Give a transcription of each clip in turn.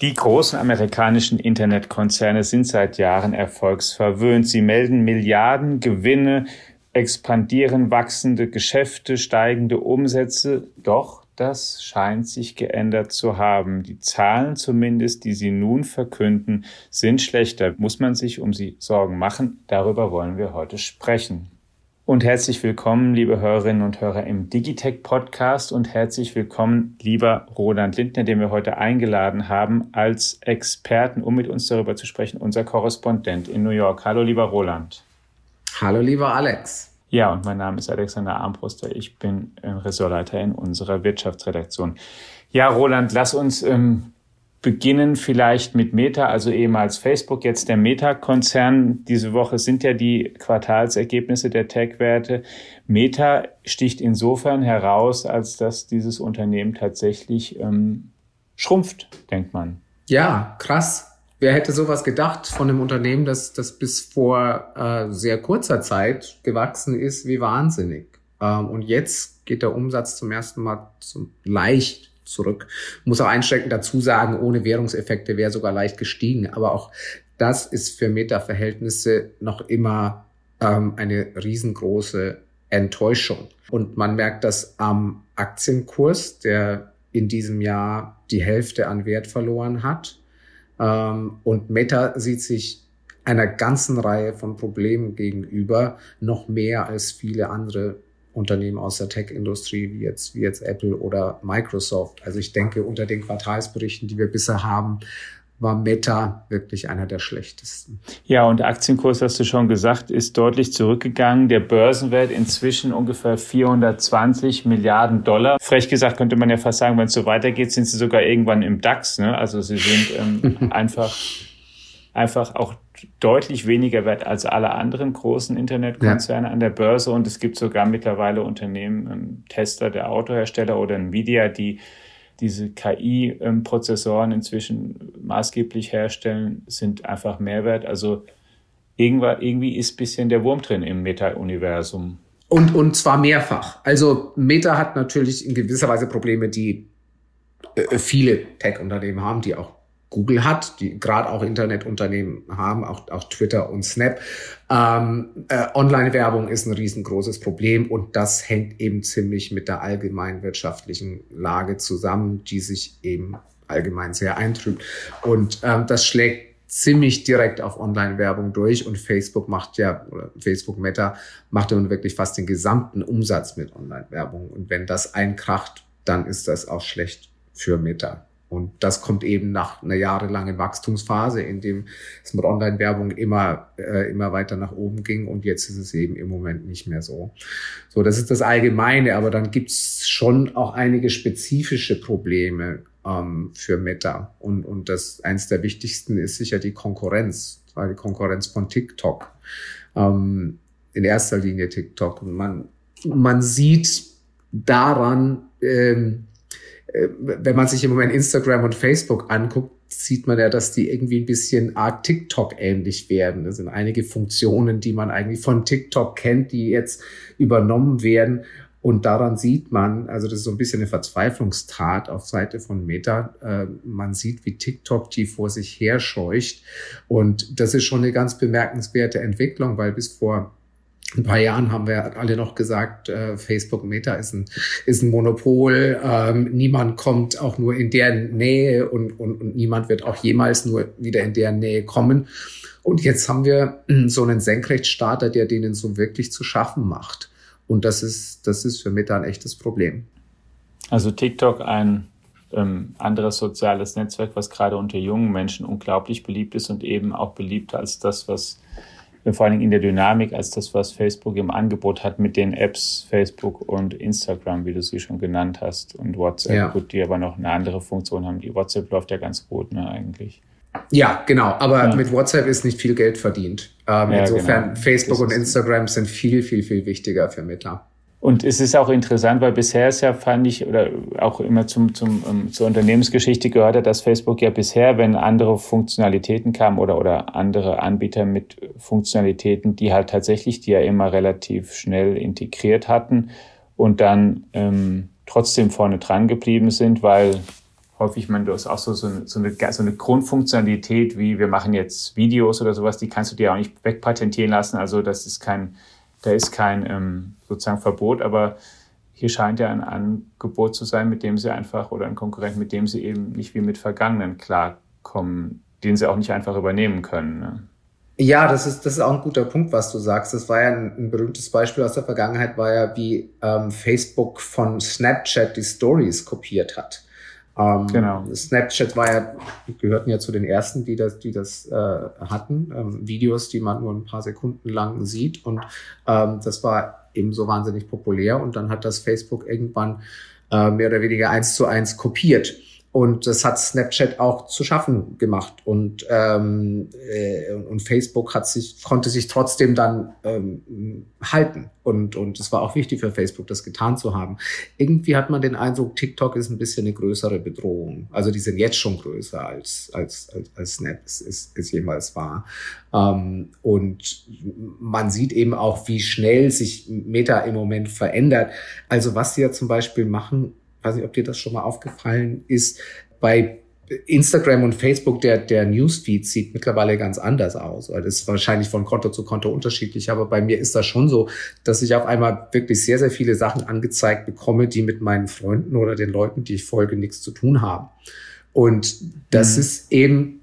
Die großen amerikanischen Internetkonzerne sind seit Jahren erfolgsverwöhnt. Sie melden Milliarden Gewinne, expandieren wachsende Geschäfte, steigende Umsätze. Doch das scheint sich geändert zu haben. Die Zahlen zumindest, die Sie nun verkünden, sind schlechter. Muss man sich um sie Sorgen machen? Darüber wollen wir heute sprechen. Und herzlich willkommen, liebe Hörerinnen und Hörer im Digitech Podcast und herzlich willkommen, lieber Roland Lindner, den wir heute eingeladen haben als Experten, um mit uns darüber zu sprechen, unser Korrespondent in New York. Hallo, lieber Roland. Hallo, lieber Alex. Ja, und mein Name ist Alexander Armbruster. Ich bin Ressortleiter in unserer Wirtschaftsredaktion. Ja, Roland, lass uns ähm, beginnen vielleicht mit Meta, also ehemals Facebook, jetzt der Meta-Konzern. Diese Woche sind ja die Quartalsergebnisse der Tech-Werte. Meta sticht insofern heraus, als dass dieses Unternehmen tatsächlich ähm, schrumpft, denkt man. Ja, krass. Wer hätte sowas gedacht von einem Unternehmen, das, das bis vor äh, sehr kurzer Zeit gewachsen ist wie wahnsinnig. Ähm, und jetzt geht der Umsatz zum ersten Mal zum, leicht zurück. Muss auch einschränkend dazu sagen, ohne Währungseffekte wäre sogar leicht gestiegen. Aber auch das ist für Meta-Verhältnisse noch immer ähm, eine riesengroße Enttäuschung. Und man merkt das am Aktienkurs, der in diesem Jahr die Hälfte an Wert verloren hat. Ähm, und Meta sieht sich einer ganzen Reihe von Problemen gegenüber, noch mehr als viele andere Unternehmen aus der Tech-Industrie, wie jetzt, wie jetzt Apple oder Microsoft. Also ich denke, unter den Quartalsberichten, die wir bisher haben, war Meta wirklich einer der schlechtesten. Ja, und der Aktienkurs, hast du schon gesagt, ist deutlich zurückgegangen. Der Börsenwert inzwischen ungefähr 420 Milliarden Dollar. Frech gesagt könnte man ja fast sagen, wenn es so weitergeht, sind sie sogar irgendwann im DAX. Ne? Also sie sind ähm, einfach, einfach auch deutlich weniger wert als alle anderen großen Internetkonzerne ja. an der Börse. Und es gibt sogar mittlerweile Unternehmen, ähm, Tester der Autohersteller oder Nvidia, die diese KI-Prozessoren inzwischen maßgeblich herstellen, sind einfach Mehrwert. Also irgendwie ist bisschen der Wurm drin im Meta-Universum. Und, und zwar mehrfach. Also Meta hat natürlich in gewisser Weise Probleme, die äh, viele Tech-Unternehmen haben, die auch Google hat, die gerade auch Internetunternehmen haben, auch, auch Twitter und Snap. Ähm, äh, Online-Werbung ist ein riesengroßes Problem und das hängt eben ziemlich mit der allgemeinen wirtschaftlichen Lage zusammen, die sich eben allgemein sehr eintrübt. Und ähm, das schlägt ziemlich direkt auf Online-Werbung durch und Facebook macht ja, oder Facebook Meta macht ja nun wirklich fast den gesamten Umsatz mit Online-Werbung. Und wenn das einkracht, dann ist das auch schlecht für Meta. Und das kommt eben nach einer jahrelangen Wachstumsphase, in dem es mit Online-Werbung immer, äh, immer weiter nach oben ging. Und jetzt ist es eben im Moment nicht mehr so. So, das ist das Allgemeine. Aber dann gibt's schon auch einige spezifische Probleme ähm, für Meta. Und, und das eins der wichtigsten ist sicher die Konkurrenz, weil die Konkurrenz von TikTok. Ähm, in erster Linie TikTok. Und man, man sieht daran, ähm, äh, wenn man sich im Moment Instagram und Facebook anguckt, sieht man ja, dass die irgendwie ein bisschen Art TikTok ähnlich werden. Das sind einige Funktionen, die man eigentlich von TikTok kennt, die jetzt übernommen werden. Und daran sieht man, also das ist so ein bisschen eine Verzweiflungstat auf Seite von Meta. Äh, man sieht, wie TikTok die vor sich her scheucht. Und das ist schon eine ganz bemerkenswerte Entwicklung, weil bis vor ein paar Jahren haben wir alle noch gesagt, äh, Facebook Meta ist ein, ist ein Monopol. Ähm, niemand kommt auch nur in der Nähe und, und, und niemand wird auch jemals nur wieder in der Nähe kommen. Und jetzt haben wir so einen Senkrechtstarter, der denen so wirklich zu schaffen macht. Und das ist, das ist für Meta ein echtes Problem. Also TikTok ein ähm, anderes soziales Netzwerk, was gerade unter jungen Menschen unglaublich beliebt ist und eben auch beliebter als das, was vor allen Dingen in der Dynamik als das, was Facebook im Angebot hat mit den Apps Facebook und Instagram, wie du sie schon genannt hast, und WhatsApp, ja. gut, die aber noch eine andere Funktion haben. Die WhatsApp läuft ja ganz gut, ne, eigentlich. Ja, genau. Aber ja. mit WhatsApp ist nicht viel Geld verdient. Ähm, ja, insofern, genau. Facebook und Instagram sind viel, viel, viel wichtiger für Meta. Und es ist auch interessant, weil bisher ist ja, fand ich, oder auch immer zum, zum, um, ähm, zur Unternehmensgeschichte gehört hat, dass Facebook ja bisher, wenn andere Funktionalitäten kamen oder, oder andere Anbieter mit Funktionalitäten, die halt tatsächlich, die ja immer relativ schnell integriert hatten und dann ähm, trotzdem vorne dran geblieben sind, weil häufig man das auch so, so, eine, so, eine, so eine Grundfunktionalität wie wir machen jetzt Videos oder sowas, die kannst du dir auch nicht wegpatentieren lassen. Also das ist kein, da ist kein ähm, sozusagen Verbot, aber hier scheint ja ein Angebot zu sein, mit dem sie einfach oder ein Konkurrent, mit dem sie eben nicht wie mit Vergangenen klarkommen, den sie auch nicht einfach übernehmen können. Ne? Ja, das ist, das ist auch ein guter Punkt, was du sagst. Das war ja ein, ein berühmtes Beispiel aus der Vergangenheit, war ja, wie ähm, Facebook von Snapchat die Stories kopiert hat. Ähm, genau. Snapchat war ja, gehörten ja zu den ersten, die das, die das äh, hatten. Ähm, Videos, die man nur ein paar Sekunden lang sieht. Und ähm, das war eben so wahnsinnig populär. Und dann hat das Facebook irgendwann äh, mehr oder weniger eins zu eins kopiert. Und das hat Snapchat auch zu schaffen gemacht. Und, ähm, äh, und Facebook hat sich, konnte sich trotzdem dann ähm, halten. Und, und es war auch wichtig für Facebook, das getan zu haben. Irgendwie hat man den Eindruck, TikTok ist ein bisschen eine größere Bedrohung. Also die sind jetzt schon größer als, als, als, als Snap es, es, es jemals war. Ähm, und man sieht eben auch, wie schnell sich Meta im Moment verändert. Also was sie ja zum Beispiel machen, weiß nicht, ob dir das schon mal aufgefallen ist, bei Instagram und Facebook, der, der Newsfeed sieht mittlerweile ganz anders aus. Das ist wahrscheinlich von Konto zu Konto unterschiedlich, aber bei mir ist das schon so, dass ich auf einmal wirklich sehr, sehr viele Sachen angezeigt bekomme, die mit meinen Freunden oder den Leuten, die ich folge, nichts zu tun haben. Und das mhm. ist eben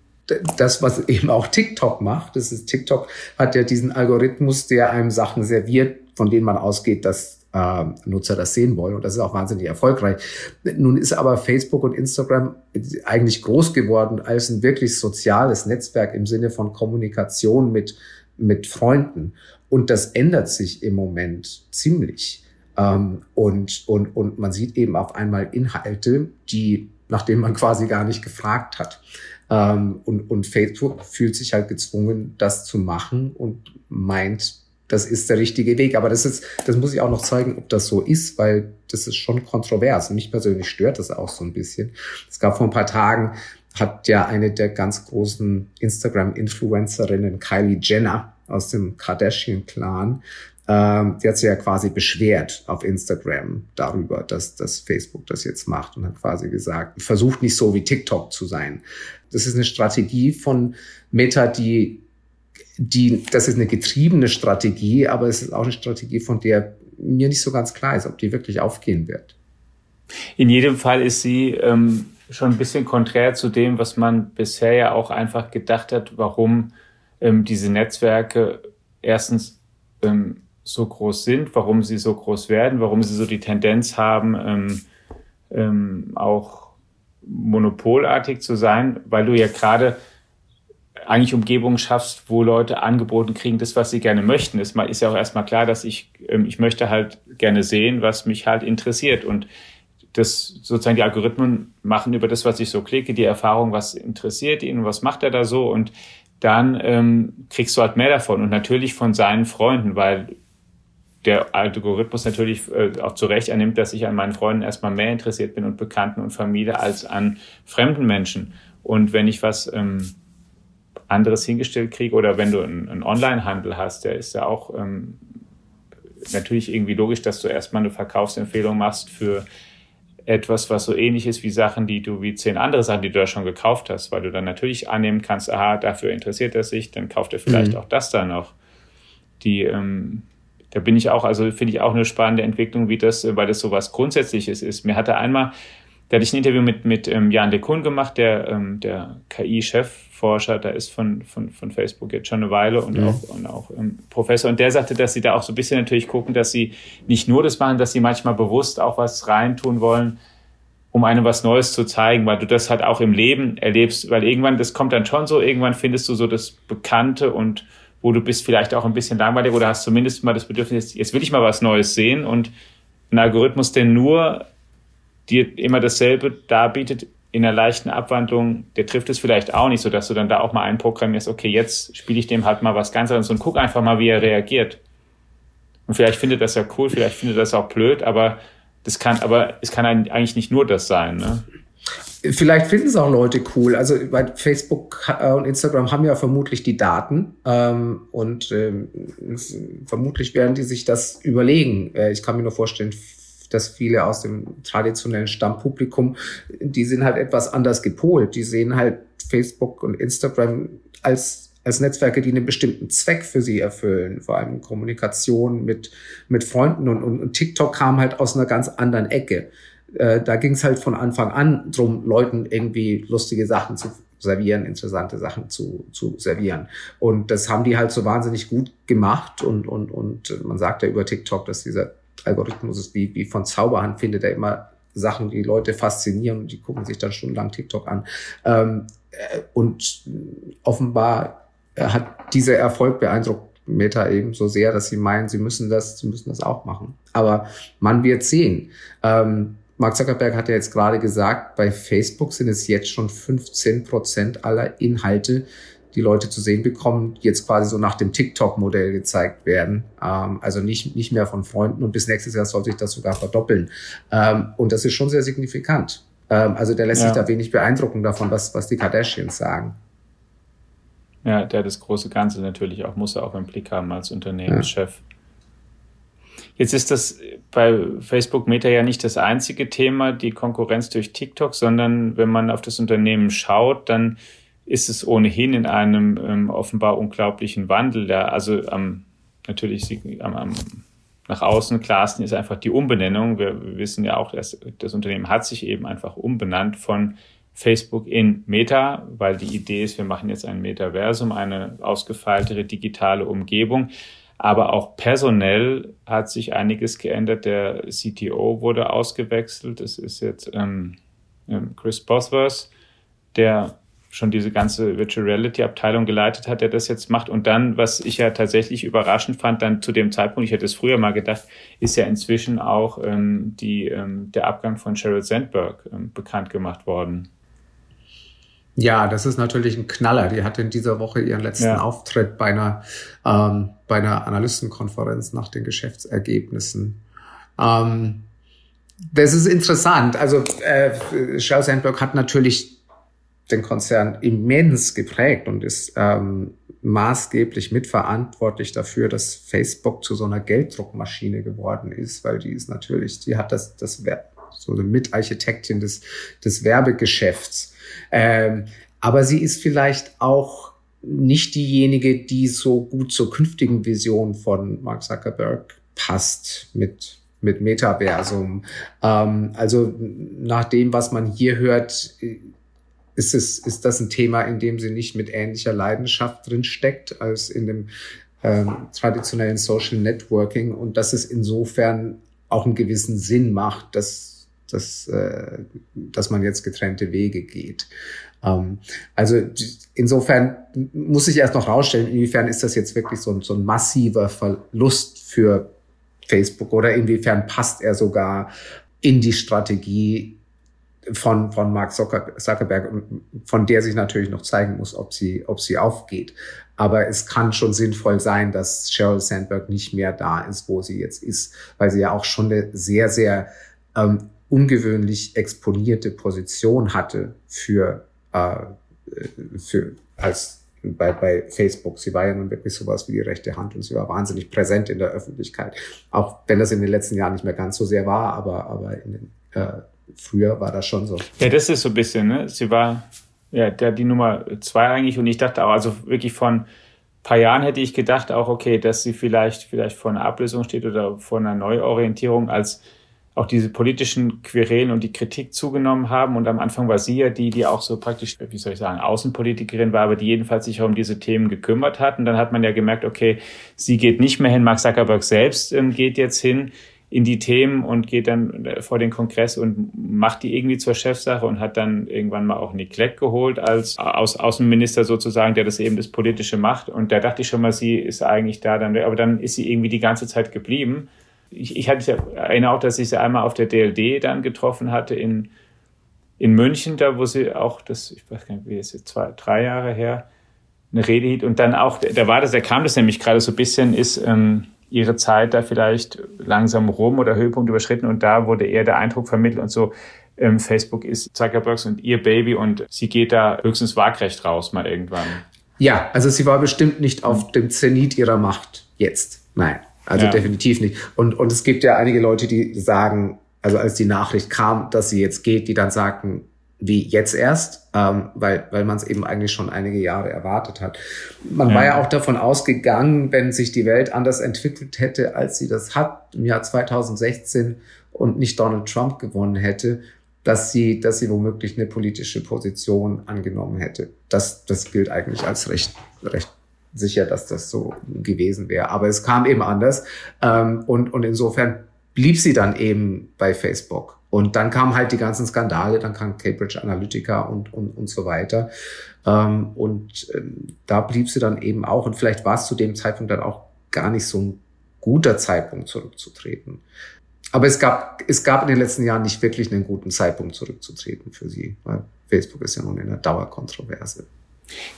das, was eben auch TikTok macht. Das ist TikTok hat ja diesen Algorithmus, der einem Sachen serviert, von denen man ausgeht, dass äh, Nutzer das sehen wollen. Und das ist auch wahnsinnig erfolgreich. Nun ist aber Facebook und Instagram eigentlich groß geworden als ein wirklich soziales Netzwerk im Sinne von Kommunikation mit, mit Freunden. Und das ändert sich im Moment ziemlich. Ähm, und, und, und man sieht eben auf einmal Inhalte, die, nach denen man quasi gar nicht gefragt hat. Ähm, und, und Facebook fühlt sich halt gezwungen, das zu machen und meint, das ist der richtige Weg. Aber das ist, das muss ich auch noch zeigen, ob das so ist, weil das ist schon kontrovers. Mich persönlich stört das auch so ein bisschen. Es gab vor ein paar Tagen, hat ja eine der ganz großen Instagram-Influencerinnen, Kylie Jenner aus dem Kardashian-Clan, ähm, die hat sich ja quasi beschwert auf Instagram darüber, dass, dass Facebook das jetzt macht und hat quasi gesagt, versucht nicht so wie TikTok zu sein. Das ist eine Strategie von Meta, die die, das ist eine getriebene Strategie, aber es ist auch eine Strategie, von der mir nicht so ganz klar ist, ob die wirklich aufgehen wird. In jedem Fall ist sie ähm, schon ein bisschen konträr zu dem, was man bisher ja auch einfach gedacht hat, warum ähm, diese Netzwerke erstens ähm, so groß sind, warum sie so groß werden, warum sie so die Tendenz haben, ähm, ähm, auch monopolartig zu sein, weil du ja gerade eigentlich Umgebungen schaffst, wo Leute angeboten kriegen, das, was sie gerne möchten. Es ist ja auch erstmal klar, dass ich, ähm, ich möchte halt gerne sehen, was mich halt interessiert. Und das sozusagen die Algorithmen machen über das, was ich so klicke, die Erfahrung, was interessiert ihn, was macht er da so und dann ähm, kriegst du halt mehr davon und natürlich von seinen Freunden, weil der Algorithmus natürlich äh, auch zu Recht annimmt, dass ich an meinen Freunden erstmal mehr interessiert bin und Bekannten und Familie als an fremden Menschen. Und wenn ich was ähm, anderes hingestellt kriege oder wenn du einen, einen Online-Handel hast, der ist ja auch ähm, natürlich irgendwie logisch, dass du erstmal eine Verkaufsempfehlung machst für etwas, was so ähnlich ist wie Sachen, die du, wie zehn andere Sachen, die du da schon gekauft hast, weil du dann natürlich annehmen kannst, aha, dafür interessiert er sich, dann kauft er vielleicht mhm. auch das da noch. Die, ähm, da bin ich auch, also finde ich auch eine spannende Entwicklung, wie das, weil das so was Grundsätzliches ist. Mir hatte einmal, da hatte ich ein Interview mit, mit ähm, Jan LeCun gemacht, der, ähm, der KI-Chef Forscher, da ist von, von, von Facebook jetzt schon eine Weile und mhm. auch, und auch ähm, Professor. Und der sagte, dass sie da auch so ein bisschen natürlich gucken, dass sie nicht nur das machen, dass sie manchmal bewusst auch was reintun wollen, um einem was Neues zu zeigen, weil du das halt auch im Leben erlebst, weil irgendwann, das kommt dann schon so, irgendwann findest du so das Bekannte und wo du bist vielleicht auch ein bisschen langweilig oder hast zumindest mal das Bedürfnis, jetzt will ich mal was Neues sehen und ein Algorithmus, der nur dir immer dasselbe darbietet, in einer leichten Abwandlung, der trifft es vielleicht auch nicht, so dass du dann da auch mal einprogrammierst, okay, jetzt spiele ich dem halt mal was ganz anderes und guck einfach mal, wie er reagiert. Und vielleicht findet das ja cool, vielleicht findet das auch blöd, aber das kann, aber es kann eigentlich nicht nur das sein, ne? Vielleicht finden es auch Leute cool. Also bei Facebook äh, und Instagram haben ja vermutlich die Daten ähm, und ähm, vermutlich werden die sich das überlegen. Äh, ich kann mir nur vorstellen, dass viele aus dem traditionellen Stammpublikum, die sind halt etwas anders gepolt. Die sehen halt Facebook und Instagram als als Netzwerke, die einen bestimmten Zweck für sie erfüllen, vor allem Kommunikation mit, mit Freunden und, und, und TikTok kam halt aus einer ganz anderen Ecke. Äh, da ging es halt von Anfang an drum, Leuten irgendwie lustige Sachen zu servieren, interessante Sachen zu, zu servieren. Und das haben die halt so wahnsinnig gut gemacht. Und, und, und man sagt ja über TikTok, dass dieser Algorithmus ist wie, wie von Zauberhand, findet er immer Sachen, die Leute faszinieren und die gucken sich dann stundenlang TikTok an. Ähm, äh, und offenbar hat dieser Erfolg beeindruckt Meta eben so sehr, dass sie meinen, sie müssen das, sie müssen das auch machen. Aber man wird sehen. Ähm, Mark Zuckerberg hat ja jetzt gerade gesagt, bei Facebook sind es jetzt schon 15 Prozent aller Inhalte, die Leute zu sehen bekommen, jetzt quasi so nach dem TikTok-Modell gezeigt werden. Ähm, also nicht, nicht mehr von Freunden und bis nächstes Jahr soll sich das sogar verdoppeln. Ähm, und das ist schon sehr signifikant. Ähm, also der lässt ja. sich da wenig beeindrucken davon, was, was die Kardashians sagen. Ja, der das große Ganze natürlich auch, muss er auch im Blick haben als Unternehmenschef. Ja. Jetzt ist das bei Facebook Meta ja nicht das einzige Thema, die Konkurrenz durch TikTok, sondern wenn man auf das Unternehmen schaut, dann ist es ohnehin in einem ähm, offenbar unglaublichen Wandel. Da, also ähm, natürlich am, am, nach außen klarsten ist einfach die Umbenennung. Wir, wir wissen ja auch, dass das Unternehmen hat sich eben einfach umbenannt von Facebook in Meta, weil die Idee ist, wir machen jetzt ein Metaversum, eine ausgefeiltere digitale Umgebung. Aber auch personell hat sich einiges geändert. Der CTO wurde ausgewechselt. Es ist jetzt ähm, ähm, Chris Bosworth, der schon diese ganze Virtual Reality Abteilung geleitet hat, der das jetzt macht. Und dann, was ich ja tatsächlich überraschend fand, dann zu dem Zeitpunkt, ich hätte es früher mal gedacht, ist ja inzwischen auch ähm, die, ähm, der Abgang von Sheryl Sandberg ähm, bekannt gemacht worden. Ja, das ist natürlich ein Knaller. Die hatte in dieser Woche ihren letzten ja. Auftritt bei einer, ähm, bei einer Analystenkonferenz nach den Geschäftsergebnissen. Ähm, das ist interessant. Also äh, Sheryl Sandberg hat natürlich den Konzern immens geprägt und ist ähm, maßgeblich mitverantwortlich dafür, dass Facebook zu so einer Gelddruckmaschine geworden ist, weil die ist natürlich, die hat das, das so eine Mitarchitektin des, des Werbegeschäfts. Ähm, aber sie ist vielleicht auch nicht diejenige, die so gut zur künftigen Vision von Mark Zuckerberg passt mit mit Metaversum. Ähm, also nach dem, was man hier hört, ist es ist das ein Thema, in dem sie nicht mit ähnlicher Leidenschaft drin steckt als in dem ähm, traditionellen Social Networking und dass es insofern auch einen gewissen Sinn macht, dass dass, äh, dass man jetzt getrennte Wege geht. Ähm, also insofern muss ich erst noch rausstellen, inwiefern ist das jetzt wirklich so ein, so ein massiver Verlust für Facebook oder inwiefern passt er sogar in die Strategie von, von Mark Zuckerberg, von der sich natürlich noch zeigen muss, ob sie, ob sie aufgeht. Aber es kann schon sinnvoll sein, dass Sheryl Sandberg nicht mehr da ist, wo sie jetzt ist, weil sie ja auch schon eine sehr, sehr ähm, ungewöhnlich exponierte Position hatte für, äh, für als bei, bei Facebook. Sie war ja nun wirklich sowas wie die rechte Hand und sie war wahnsinnig präsent in der Öffentlichkeit. Auch wenn das in den letzten Jahren nicht mehr ganz so sehr war, aber, aber in den, äh, früher war das schon so. Ja, das ist so ein bisschen, ne? Sie war ja der die Nummer zwei eigentlich und ich dachte auch, also wirklich von paar Jahren hätte ich gedacht auch, okay, dass sie vielleicht, vielleicht vor einer Ablösung steht oder vor einer Neuorientierung als auch diese politischen Querelen und die Kritik zugenommen haben. Und am Anfang war sie ja die, die auch so praktisch, wie soll ich sagen, Außenpolitikerin war, aber die jedenfalls sich um diese Themen gekümmert hat. Und dann hat man ja gemerkt, okay, sie geht nicht mehr hin, Mark Zuckerberg selbst ähm, geht jetzt hin in die Themen und geht dann äh, vor den Kongress und macht die irgendwie zur Chefsache und hat dann irgendwann mal auch Nick Clegg geholt als Aus Außenminister sozusagen, der das eben das Politische macht. Und da dachte ich schon mal, sie ist eigentlich da dann, aber dann ist sie irgendwie die ganze Zeit geblieben ich, ich hatte erinnere auch, dass ich sie einmal auf der DLD dann getroffen hatte in, in München, da wo sie auch, das, ich weiß gar nicht, wie ist jetzt zwei, drei Jahre her, eine Rede hielt. Und dann auch, da war das, da kam das nämlich gerade so ein bisschen, ist ähm, ihre Zeit da vielleicht langsam rum oder Höhepunkt überschritten und da wurde eher der Eindruck vermittelt und so, ähm, Facebook ist Zuckerbergs und ihr Baby und sie geht da höchstens waagrecht raus mal irgendwann. Ja, also sie war bestimmt nicht auf dem Zenit ihrer Macht jetzt. Nein. Also ja. definitiv nicht. Und, und es gibt ja einige Leute, die sagen, also als die Nachricht kam, dass sie jetzt geht, die dann sagten, wie jetzt erst, ähm, weil, weil man es eben eigentlich schon einige Jahre erwartet hat. Man ja. war ja auch davon ausgegangen, wenn sich die Welt anders entwickelt hätte, als sie das hat im Jahr 2016 und nicht Donald Trump gewonnen hätte, dass sie, dass sie womöglich eine politische Position angenommen hätte. Das, das gilt eigentlich als recht, recht sicher, dass das so gewesen wäre. Aber es kam eben anders. Ähm, und, und insofern blieb sie dann eben bei Facebook. Und dann kamen halt die ganzen Skandale, dann kam Cambridge Analytica und, und, und so weiter. Ähm, und ähm, da blieb sie dann eben auch. Und vielleicht war es zu dem Zeitpunkt dann auch gar nicht so ein guter Zeitpunkt zurückzutreten. Aber es gab, es gab in den letzten Jahren nicht wirklich einen guten Zeitpunkt zurückzutreten für sie, weil Facebook ist ja nun in der Dauerkontroverse.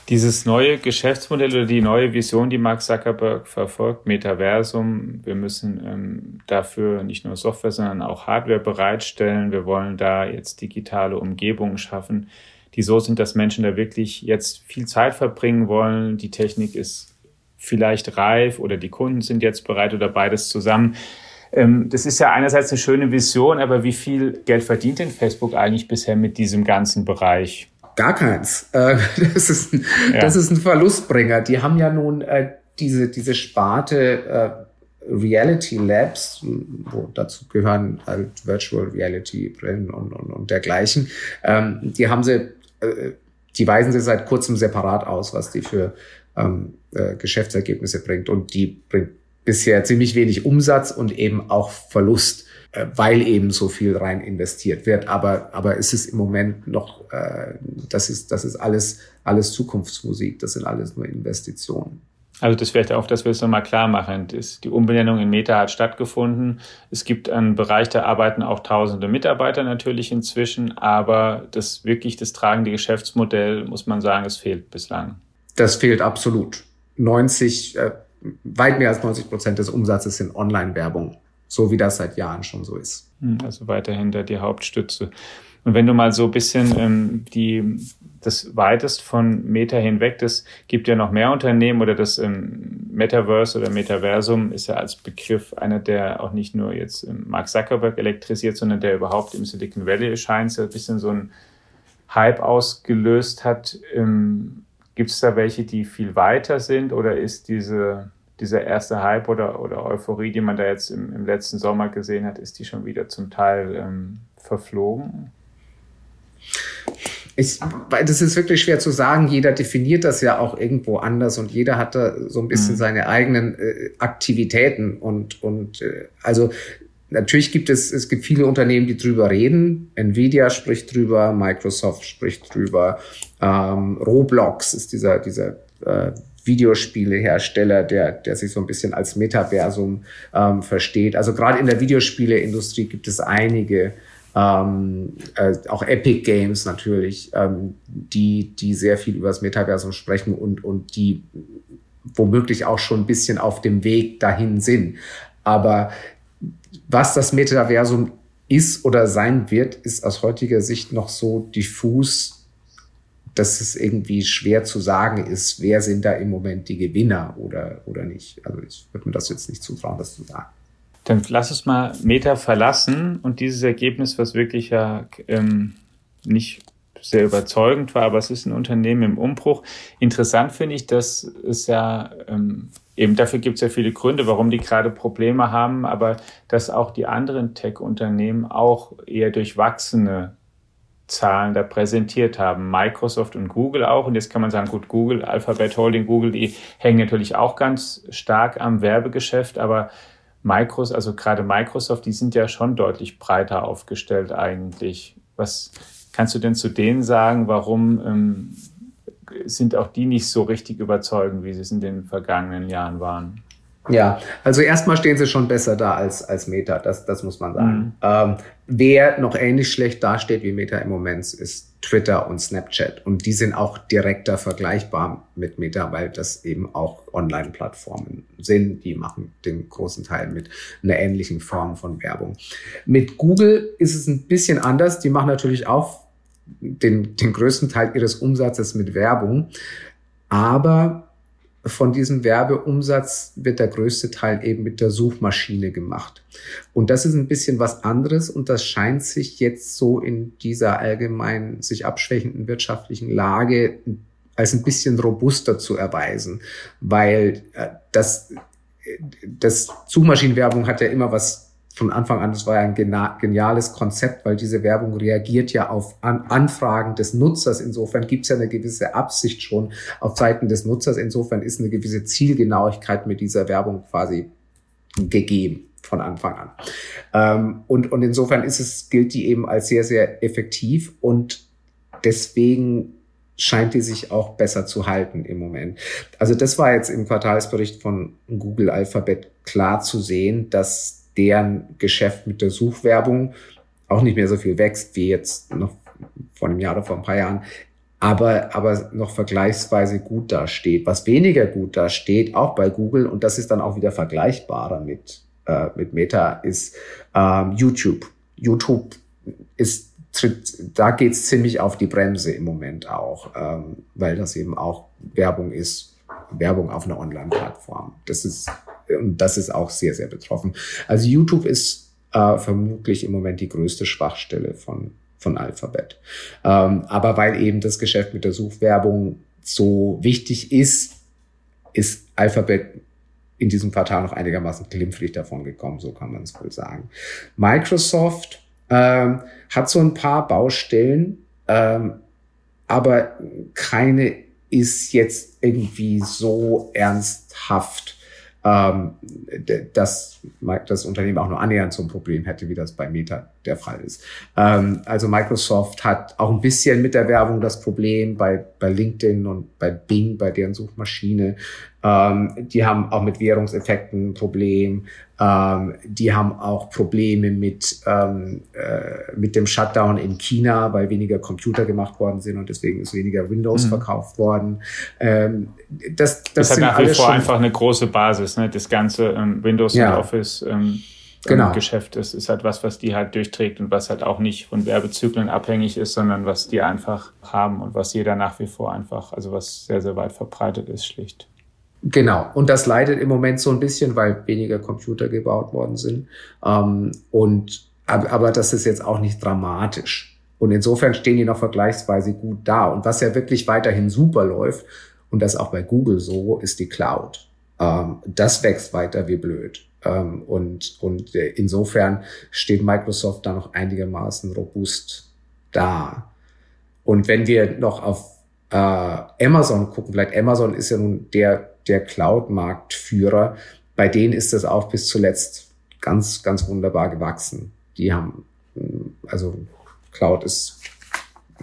Dieses neue Geschäftsmodell oder die neue Vision, die Mark Zuckerberg verfolgt, Metaversum, wir müssen ähm, dafür nicht nur Software, sondern auch Hardware bereitstellen. Wir wollen da jetzt digitale Umgebungen schaffen, die so sind, dass Menschen da wirklich jetzt viel Zeit verbringen wollen. Die Technik ist vielleicht reif oder die Kunden sind jetzt bereit oder beides zusammen. Ähm, das ist ja einerseits eine schöne Vision, aber wie viel Geld verdient denn Facebook eigentlich bisher mit diesem ganzen Bereich? Gar keins. Äh, das, ist ein, ja. das ist ein Verlustbringer. Die haben ja nun äh, diese, diese Sparte äh, Reality Labs, wo dazu gehören halt Virtual Reality Brillen und, und, und dergleichen. Ähm, die haben sie, äh, die weisen sie seit kurzem separat aus, was die für ähm, äh, Geschäftsergebnisse bringt. Und die bringt bisher ziemlich wenig Umsatz und eben auch Verlust. Äh, weil eben so viel rein investiert wird. Aber, aber es ist im Moment noch, äh, das ist, das ist alles, alles Zukunftsmusik. Das sind alles nur Investitionen. Also das vielleicht auch, dass wir es nochmal klar machen. Die Umbenennung in Meta hat stattgefunden. Es gibt einen Bereich, da arbeiten auch tausende Mitarbeiter natürlich inzwischen, aber das wirklich das tragende Geschäftsmodell, muss man sagen, es fehlt bislang. Das fehlt absolut. 90, äh, weit mehr als 90 Prozent des Umsatzes sind Online-Werbung so wie das seit Jahren schon so ist. Hm, also weiterhin da die Hauptstütze. Und wenn du mal so ein bisschen ähm, die, das weitest von Meta hinweg, das gibt ja noch mehr Unternehmen oder das ähm, Metaverse oder Metaversum ist ja als Begriff einer, der auch nicht nur jetzt ähm, Mark Zuckerberg elektrisiert, sondern der überhaupt im Silicon Valley erscheint, so ein bisschen so ein Hype ausgelöst hat. Ähm, gibt es da welche, die viel weiter sind oder ist diese dieser erste Hype oder, oder Euphorie, die man da jetzt im, im letzten Sommer gesehen hat, ist die schon wieder zum Teil ähm, verflogen? Ich, das ist wirklich schwer zu sagen. Jeder definiert das ja auch irgendwo anders und jeder hat da so ein bisschen mhm. seine eigenen äh, Aktivitäten und, und äh, also natürlich gibt es, es gibt viele Unternehmen, die drüber reden. Nvidia spricht drüber, Microsoft spricht drüber, ähm, Roblox ist dieser, dieser äh, Videospielehersteller, der, der sich so ein bisschen als Metaversum ähm, versteht. Also gerade in der Videospieleindustrie gibt es einige, ähm, äh, auch Epic Games natürlich, ähm, die, die sehr viel über das Metaversum sprechen und, und die womöglich auch schon ein bisschen auf dem Weg dahin sind. Aber was das Metaversum ist oder sein wird, ist aus heutiger Sicht noch so diffus dass es irgendwie schwer zu sagen ist, wer sind da im Moment die Gewinner oder, oder nicht. Also ich würde mir das jetzt nicht zutrauen, das zu sagen. Dann lass uns mal Meta verlassen und dieses Ergebnis, was wirklich ja ähm, nicht sehr überzeugend war, aber es ist ein Unternehmen im Umbruch. Interessant finde ich, dass es ja ähm, eben dafür gibt es ja viele Gründe, warum die gerade Probleme haben, aber dass auch die anderen Tech-Unternehmen auch eher durchwachsene Zahlen da präsentiert haben. Microsoft und Google auch. Und jetzt kann man sagen, gut, Google, Alphabet Holding, Google, die hängen natürlich auch ganz stark am Werbegeschäft, aber Microsoft, also gerade Microsoft, die sind ja schon deutlich breiter aufgestellt eigentlich. Was kannst du denn zu denen sagen? Warum ähm, sind auch die nicht so richtig überzeugend, wie sie es in den vergangenen Jahren waren? Ja, also erstmal stehen sie schon besser da als, als Meta, das, das muss man sagen. Mhm. Ähm, wer noch ähnlich schlecht dasteht wie Meta im Moment, ist Twitter und Snapchat. Und die sind auch direkter vergleichbar mit Meta, weil das eben auch Online-Plattformen sind. Die machen den großen Teil mit einer ähnlichen Form von Werbung. Mit Google ist es ein bisschen anders. Die machen natürlich auch den, den größten Teil ihres Umsatzes mit Werbung. Aber von diesem Werbeumsatz wird der größte Teil eben mit der Suchmaschine gemacht. Und das ist ein bisschen was anderes und das scheint sich jetzt so in dieser allgemein sich abschwächenden wirtschaftlichen Lage als ein bisschen robuster zu erweisen, weil äh, das, das Suchmaschinenwerbung hat ja immer was von Anfang an, das war ja ein geniales Konzept, weil diese Werbung reagiert ja auf An Anfragen des Nutzers. Insofern gibt es ja eine gewisse Absicht schon auf Seiten des Nutzers. Insofern ist eine gewisse Zielgenauigkeit mit dieser Werbung quasi gegeben von Anfang an. Ähm, und, und insofern ist es, gilt die eben als sehr, sehr effektiv und deswegen scheint die sich auch besser zu halten im Moment. Also das war jetzt im Quartalsbericht von Google Alphabet klar zu sehen, dass deren Geschäft mit der Suchwerbung auch nicht mehr so viel wächst wie jetzt noch vor einem Jahr oder vor ein paar Jahren, aber, aber noch vergleichsweise gut dasteht. Was weniger gut dasteht, auch bei Google, und das ist dann auch wieder vergleichbarer mit, äh, mit Meta, ist ähm, YouTube. YouTube ist tritt, da geht's ziemlich auf die Bremse im Moment auch, ähm, weil das eben auch Werbung ist, Werbung auf einer Online-Plattform. Das ist und das ist auch sehr, sehr betroffen. Also YouTube ist äh, vermutlich im Moment die größte Schwachstelle von, von Alphabet. Ähm, aber weil eben das Geschäft mit der Suchwerbung so wichtig ist, ist Alphabet in diesem Quartal noch einigermaßen glimpflich davon gekommen, so kann man es wohl sagen. Microsoft ähm, hat so ein paar Baustellen, ähm, aber keine ist jetzt irgendwie so ernsthaft ähm, dass das Unternehmen auch nur annähernd so ein Problem hätte, wie das bei Meta der Fall ist. Ähm, also Microsoft hat auch ein bisschen mit der Werbung das Problem bei, bei LinkedIn und bei Bing, bei deren Suchmaschine. Ähm, die haben auch mit Währungseffekten ein Problem. Ähm, die haben auch Probleme mit, ähm, äh, mit dem Shutdown in China, weil weniger Computer gemacht worden sind und deswegen ist weniger Windows mhm. verkauft worden. Ähm, das, das, das hat nach wie vor einfach eine große Basis. Ne? Das ganze ähm, Windows ja. und Office. Ähm genau. Geschäft ist, ist halt was, was die halt durchträgt und was halt auch nicht von Werbezyklen abhängig ist, sondern was die einfach haben und was jeder nach wie vor einfach, also was sehr, sehr weit verbreitet ist, schlicht. Genau. Und das leidet im Moment so ein bisschen, weil weniger Computer gebaut worden sind. Ähm, und, aber das ist jetzt auch nicht dramatisch. Und insofern stehen die noch vergleichsweise gut da. Und was ja wirklich weiterhin super läuft, und das auch bei Google so, ist die Cloud. Ähm, das wächst weiter wie blöd. Ähm, und, und äh, insofern steht Microsoft da noch einigermaßen robust da. Und wenn wir noch auf äh, Amazon gucken, vielleicht Amazon ist ja nun der, der Cloud-Marktführer, bei denen ist das auch bis zuletzt ganz, ganz wunderbar gewachsen. Die haben, also Cloud ist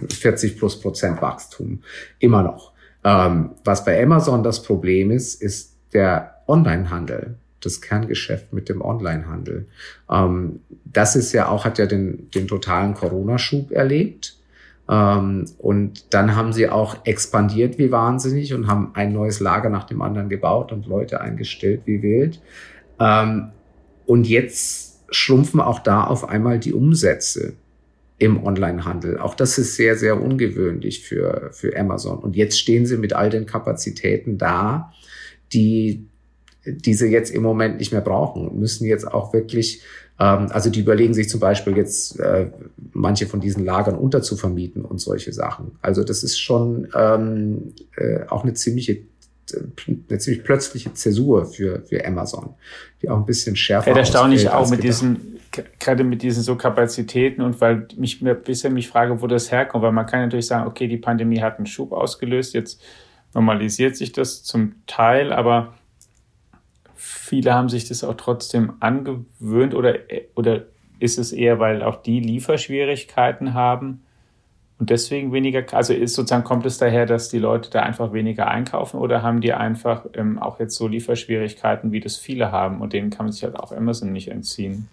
40 plus Prozent Wachstum, immer noch. Ähm, was bei Amazon das Problem ist, ist der Onlinehandel das Kerngeschäft mit dem Onlinehandel. Ähm, das ist ja auch, hat ja den, den totalen Corona-Schub erlebt. Ähm, und dann haben sie auch expandiert wie wahnsinnig und haben ein neues Lager nach dem anderen gebaut und Leute eingestellt wie wild. Ähm, und jetzt schrumpfen auch da auf einmal die Umsätze im Onlinehandel. Auch das ist sehr, sehr ungewöhnlich für, für Amazon. Und jetzt stehen sie mit all den Kapazitäten da, die diese jetzt im Moment nicht mehr brauchen und müssen jetzt auch wirklich, also die überlegen sich zum Beispiel jetzt äh, manche von diesen Lagern unterzuvermieten und solche Sachen. Also das ist schon ähm, äh, auch eine ziemliche eine ziemlich plötzliche Zäsur für, für Amazon, die auch ein bisschen schärfer ist. Ja, erstaunlich auch mit diesen, gerade mit diesen so Kapazitäten und weil mich mir bisher mich frage, wo das herkommt, weil man kann natürlich sagen, okay, die Pandemie hat einen Schub ausgelöst, jetzt normalisiert sich das zum Teil, aber viele haben sich das auch trotzdem angewöhnt oder, oder ist es eher, weil auch die Lieferschwierigkeiten haben und deswegen weniger, also ist sozusagen, kommt es daher, dass die Leute da einfach weniger einkaufen oder haben die einfach ähm, auch jetzt so Lieferschwierigkeiten, wie das viele haben und denen kann man sich halt auch Amazon nicht entziehen?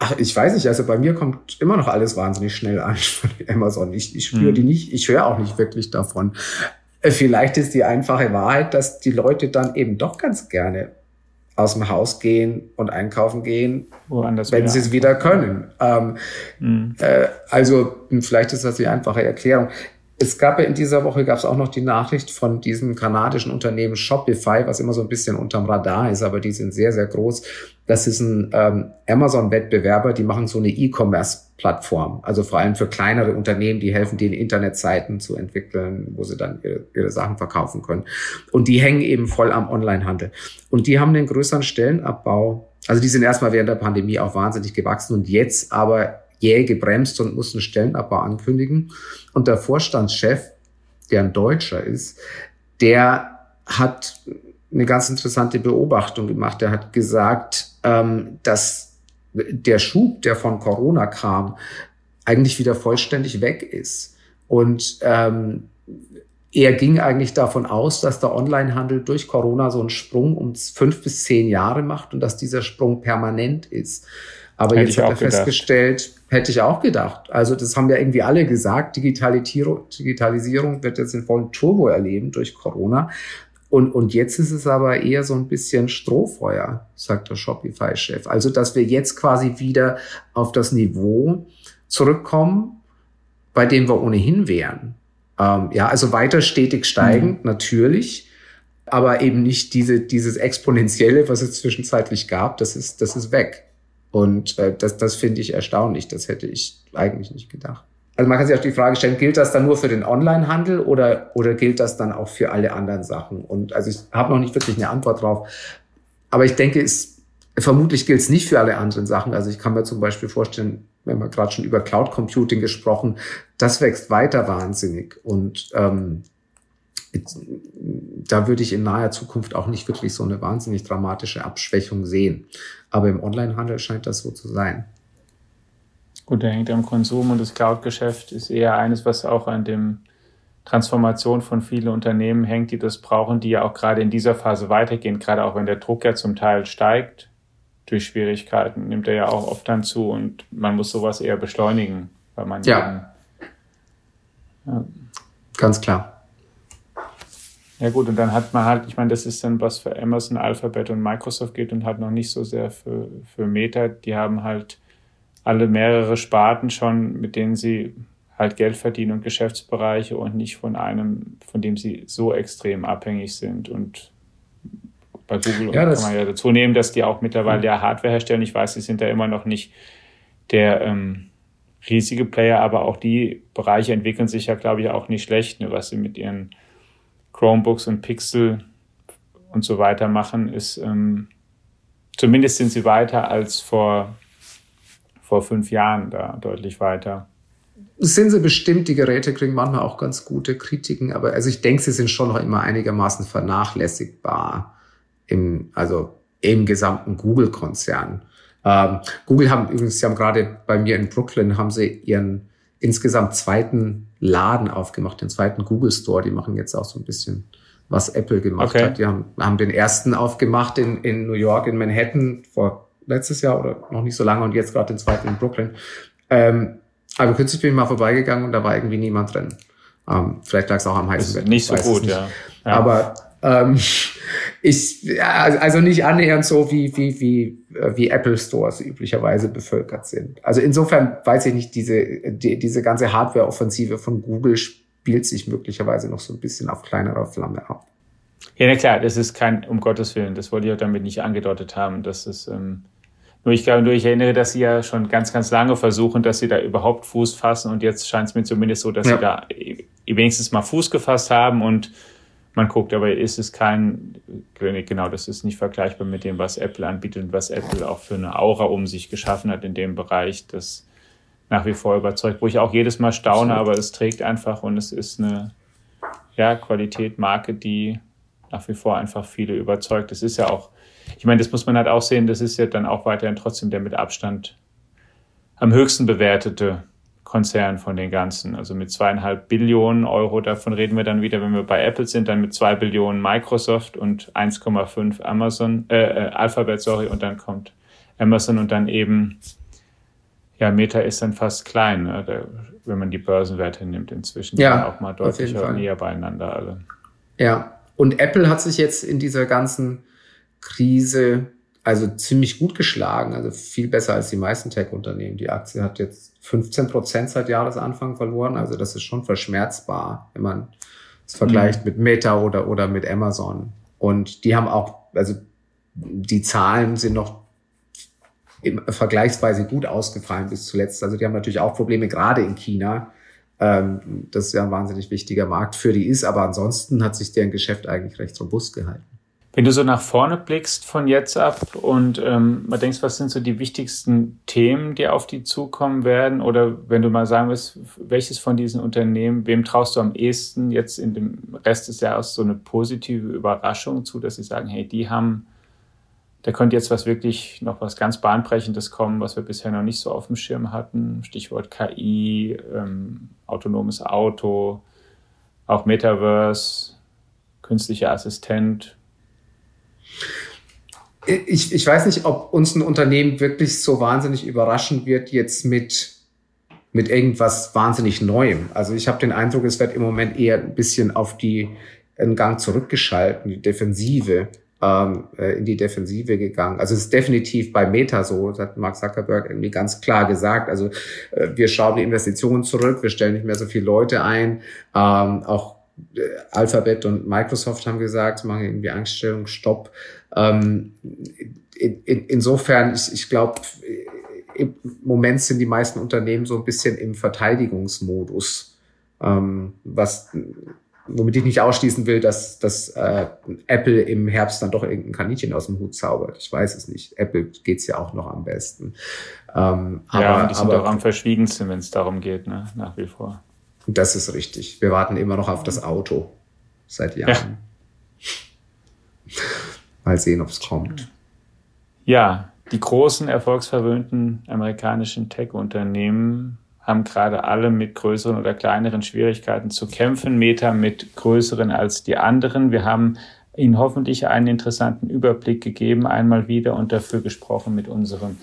Ach, ich weiß nicht, also bei mir kommt immer noch alles wahnsinnig schnell an von Amazon. Ich, ich spüre hm. die nicht, ich höre auch nicht wirklich davon. Äh, vielleicht ist die einfache Wahrheit, dass die Leute dann eben doch ganz gerne aus dem Haus gehen und einkaufen gehen, Woanders wenn sie es wieder können. Ähm, mhm. äh, also vielleicht ist das die einfache Erklärung. Es gab ja in dieser Woche gab es auch noch die Nachricht von diesem kanadischen Unternehmen Shopify, was immer so ein bisschen unterm Radar ist, aber die sind sehr, sehr groß. Das ist ein ähm, Amazon-Wettbewerber, die machen so eine E-Commerce-Plattform. Also vor allem für kleinere Unternehmen, die helfen denen Internetseiten zu entwickeln, wo sie dann ihre, ihre Sachen verkaufen können. Und die hängen eben voll am Onlinehandel. Und die haben den größeren Stellenabbau. Also die sind erstmal während der Pandemie auch wahnsinnig gewachsen und jetzt aber jäh gebremst und mussten Stellenabbau ankündigen. Und der Vorstandschef, der ein Deutscher ist, der hat eine ganz interessante Beobachtung gemacht. Der hat gesagt, ähm, dass der Schub, der von Corona kam, eigentlich wieder vollständig weg ist. Und ähm, er ging eigentlich davon aus, dass der Onlinehandel durch Corona so einen Sprung um fünf bis zehn Jahre macht und dass dieser Sprung permanent ist. Aber Hätte jetzt hat er festgestellt, Hätte ich auch gedacht. Also das haben ja irgendwie alle gesagt. Digitalisierung, Digitalisierung wird jetzt in vollen Turbo erleben durch Corona. Und, und jetzt ist es aber eher so ein bisschen Strohfeuer, sagt der Shopify-Chef. Also, dass wir jetzt quasi wieder auf das Niveau zurückkommen, bei dem wir ohnehin wären. Ähm, ja, also weiter stetig steigend, mhm. natürlich, aber eben nicht diese, dieses Exponentielle, was es zwischenzeitlich gab, das ist, das ist weg. Und äh, das, das finde ich erstaunlich. Das hätte ich eigentlich nicht gedacht. Also man kann sich auch die Frage stellen, gilt das dann nur für den Onlinehandel oder, oder gilt das dann auch für alle anderen Sachen? Und also ich habe noch nicht wirklich eine Antwort drauf. Aber ich denke, es, vermutlich gilt es nicht für alle anderen Sachen. Also ich kann mir zum Beispiel vorstellen, wir gerade schon über Cloud Computing gesprochen, das wächst weiter wahnsinnig. Und ähm, da würde ich in naher Zukunft auch nicht wirklich so eine wahnsinnig dramatische Abschwächung sehen. Aber im Onlinehandel scheint das so zu sein. Gut, der hängt am Konsum und das Cloud-Geschäft ist eher eines, was auch an dem Transformation von vielen Unternehmen hängt, die das brauchen, die ja auch gerade in dieser Phase weitergehen, gerade auch wenn der Druck ja zum Teil steigt durch Schwierigkeiten, nimmt er ja auch oft dann zu und man muss sowas eher beschleunigen, weil man ja, ja. ganz klar. Ja gut, und dann hat man halt, ich meine, das ist dann was für Amazon, Alphabet und Microsoft geht und halt noch nicht so sehr für, für Meta. Die haben halt alle mehrere Sparten schon, mit denen sie halt Geld verdienen und Geschäftsbereiche und nicht von einem, von dem sie so extrem abhängig sind. Und bei Google ja, kann man ja dazu nehmen, dass die auch mittlerweile ja Hardware herstellen. Ich weiß, sie sind da immer noch nicht der ähm, riesige Player, aber auch die Bereiche entwickeln sich ja, glaube ich, auch nicht schlecht, ne, was sie mit ihren Chromebooks und Pixel und so weiter machen, ist ähm, zumindest sind sie weiter als vor, vor fünf Jahren da deutlich weiter. Sind sie bestimmt, die Geräte kriegen manchmal auch ganz gute Kritiken, aber also ich denke, sie sind schon noch immer einigermaßen vernachlässigbar im, also im gesamten Google-Konzern. Ähm, Google haben übrigens, sie haben gerade bei mir in Brooklyn, haben sie ihren insgesamt zweiten Laden aufgemacht, den zweiten Google Store. Die machen jetzt auch so ein bisschen, was Apple gemacht okay. hat. Die haben, haben den ersten aufgemacht in, in New York, in Manhattan, vor letztes Jahr oder noch nicht so lange und jetzt gerade den zweiten in Brooklyn. Ähm, aber kürzlich bin ich mal vorbeigegangen und da war irgendwie niemand drin. Ähm, vielleicht lag es auch am heißen Wetter. Nicht so gut, nicht. Ja. ja. Aber ähm, ich, also nicht annähernd so, wie, wie, wie, wie Apple Stores üblicherweise bevölkert sind. Also insofern weiß ich nicht, diese, die, diese ganze Hardware-Offensive von Google spielt sich möglicherweise noch so ein bisschen auf kleinerer Flamme ab. Ja, na klar, das ist kein, um Gottes Willen, das wollte ich auch damit nicht angedeutet haben. Das ist, ähm, nur ich glaube, nur ich erinnere, dass sie ja schon ganz, ganz lange versuchen, dass sie da überhaupt Fuß fassen und jetzt scheint es mir zumindest so, dass ja. sie da wenigstens mal Fuß gefasst haben und man guckt, aber ist es kein, genau, das ist nicht vergleichbar mit dem, was Apple anbietet und was Apple auch für eine Aura um sich geschaffen hat in dem Bereich, das nach wie vor überzeugt, wo ich auch jedes Mal staune, aber es trägt einfach und es ist eine ja, Qualität, Marke, die nach wie vor einfach viele überzeugt. Das ist ja auch, ich meine, das muss man halt auch sehen, das ist ja dann auch weiterhin trotzdem der mit Abstand am höchsten bewertete Konzern von den ganzen. Also mit zweieinhalb Billionen Euro, davon reden wir dann wieder, wenn wir bei Apple sind, dann mit zwei Billionen Microsoft und 1,5 Amazon, äh, äh, Alphabet, sorry, und dann kommt Amazon und dann eben, ja, Meta ist dann fast klein, ne, da, wenn man die Börsenwerte nimmt inzwischen. Ja, auch mal deutlich näher beieinander alle. Ja, und Apple hat sich jetzt in dieser ganzen Krise also ziemlich gut geschlagen, also viel besser als die meisten Tech-Unternehmen. Die Aktie hat jetzt 15 Prozent seit Jahresanfang verloren, also das ist schon verschmerzbar, wenn man es vergleicht mhm. mit Meta oder, oder mit Amazon. Und die haben auch, also die Zahlen sind noch vergleichsweise gut ausgefallen bis zuletzt. Also die haben natürlich auch Probleme, gerade in China. Ähm, das ist ja ein wahnsinnig wichtiger Markt für die ist, aber ansonsten hat sich deren Geschäft eigentlich recht robust gehalten. Wenn du so nach vorne blickst von jetzt ab und ähm, mal denkst, was sind so die wichtigsten Themen, die auf die zukommen werden? Oder wenn du mal sagen willst, welches von diesen Unternehmen, wem traust du am ehesten jetzt in dem Rest des Jahres so eine positive Überraschung zu, dass sie sagen, hey, die haben, da könnte jetzt was wirklich noch was ganz Bahnbrechendes kommen, was wir bisher noch nicht so auf dem Schirm hatten. Stichwort KI, ähm, autonomes Auto, auch Metaverse, künstlicher Assistent ich, ich weiß nicht, ob uns ein Unternehmen wirklich so wahnsinnig überraschen wird jetzt mit, mit irgendwas wahnsinnig Neuem. Also ich habe den Eindruck, es wird im Moment eher ein bisschen auf die einen Gang zurückgeschalten, die Defensive, ähm, äh, in die Defensive gegangen. Also es ist definitiv bei Meta so, das hat Mark Zuckerberg irgendwie ganz klar gesagt. Also äh, wir schrauben die Investitionen zurück, wir stellen nicht mehr so viele Leute ein. Ähm, auch Alphabet und Microsoft haben gesagt, machen irgendwie Angststellung, Stopp. Ähm, in, in, insofern, ich, ich glaube, im Moment sind die meisten Unternehmen so ein bisschen im Verteidigungsmodus, ähm, was womit ich nicht ausschließen will, dass, dass äh, Apple im Herbst dann doch irgendein Kaninchen aus dem Hut zaubert. Ich weiß es nicht. Apple geht's ja auch noch am besten. Ähm, ja, aber, die sind aber, auch am verschwiegensten, wenn es darum geht, ne? nach wie vor. Das ist richtig. Wir warten immer noch auf das Auto seit Jahren. Ja. Mal sehen, ob es kommt. Ja, die großen, erfolgsverwöhnten amerikanischen Tech-Unternehmen haben gerade alle mit größeren oder kleineren Schwierigkeiten zu kämpfen. Meta mit größeren als die anderen. Wir haben Ihnen hoffentlich einen interessanten Überblick gegeben, einmal wieder und dafür gesprochen mit unserem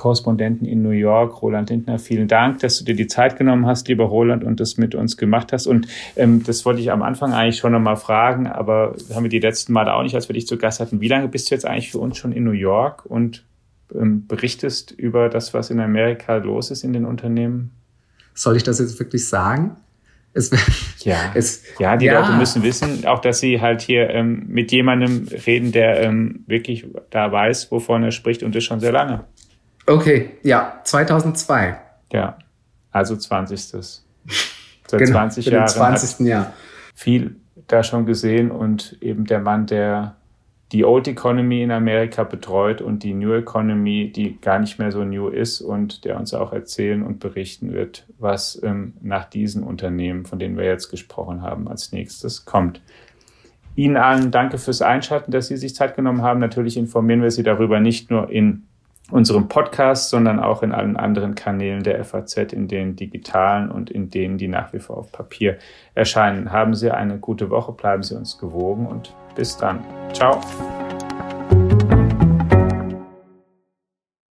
Korrespondenten in New York, Roland Lindner. Vielen Dank, dass du dir die Zeit genommen hast, lieber Roland, und das mit uns gemacht hast. Und ähm, das wollte ich am Anfang eigentlich schon nochmal fragen, aber haben wir die letzten Male auch nicht, als wir dich zu Gast hatten. Wie lange bist du jetzt eigentlich für uns schon in New York und ähm, berichtest über das, was in Amerika los ist in den Unternehmen? Soll ich das jetzt wirklich sagen? Es, ja, es, ja, die ja. Leute müssen wissen, auch dass sie halt hier ähm, mit jemandem reden, der ähm, wirklich da weiß, wovon er spricht und das schon sehr lange. Okay, ja, 2002. Ja, also 20. Seit genau, 20 Jahren. 20. Jahr. Viel da schon gesehen und eben der Mann, der die Old Economy in Amerika betreut und die New Economy, die gar nicht mehr so new ist und der uns auch erzählen und berichten wird, was ähm, nach diesen Unternehmen, von denen wir jetzt gesprochen haben, als nächstes kommt. Ihnen allen danke fürs Einschalten, dass Sie sich Zeit genommen haben. Natürlich informieren wir Sie darüber nicht nur in unserem Podcast, sondern auch in allen anderen Kanälen der FAZ, in den digitalen und in denen, die nach wie vor auf Papier erscheinen. Haben Sie eine gute Woche, bleiben Sie uns gewogen und bis dann. Ciao.